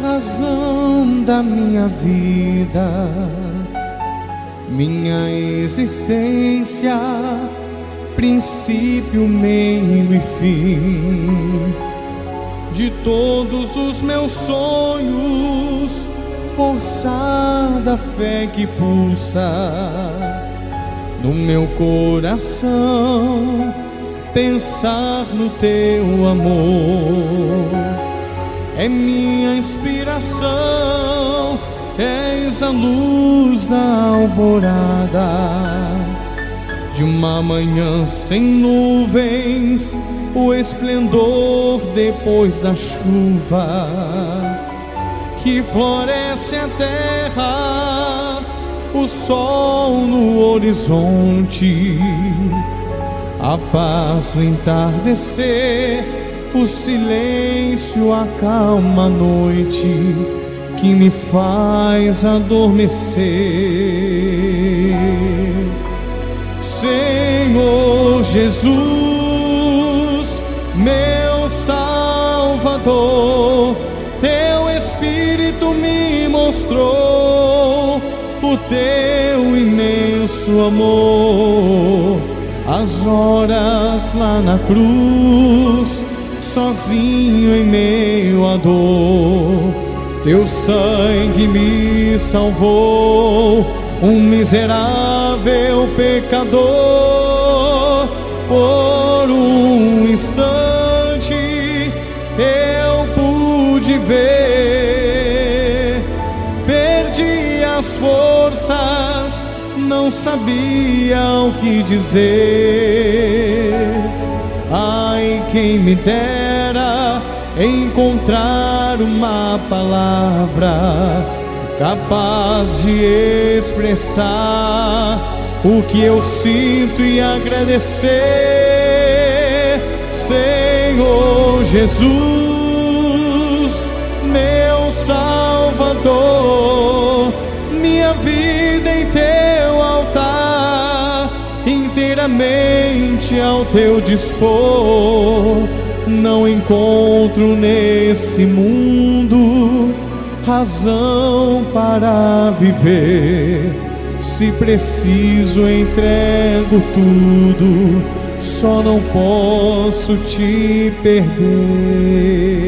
razão da minha vida, minha existência, princípio, meio e fim. De todos os meus sonhos, forçada fé que pulsa no meu coração, pensar no teu amor é minha inspiração, és a luz da alvorada. De uma manhã sem nuvens, o esplendor depois da chuva, que floresce a terra, o sol no horizonte, a paz no entardecer o silêncio acalma a noite que me faz adormecer. Senhor Jesus, meu Salvador, teu Espírito me mostrou o teu imenso amor. As horas lá na cruz sozinho em meio à dor. Teu sangue me salvou, um miserável pecador. Por um instante eu pude ver, perdi as forças, não sabia o que dizer quem me dera encontrar uma palavra capaz de expressar o que eu sinto e agradecer, Senhor Jesus, meu Salvador, minha vida altar inteiramente ao teu dispor. Não encontro nesse mundo razão para viver. Se preciso, entrego tudo, só não posso te perder.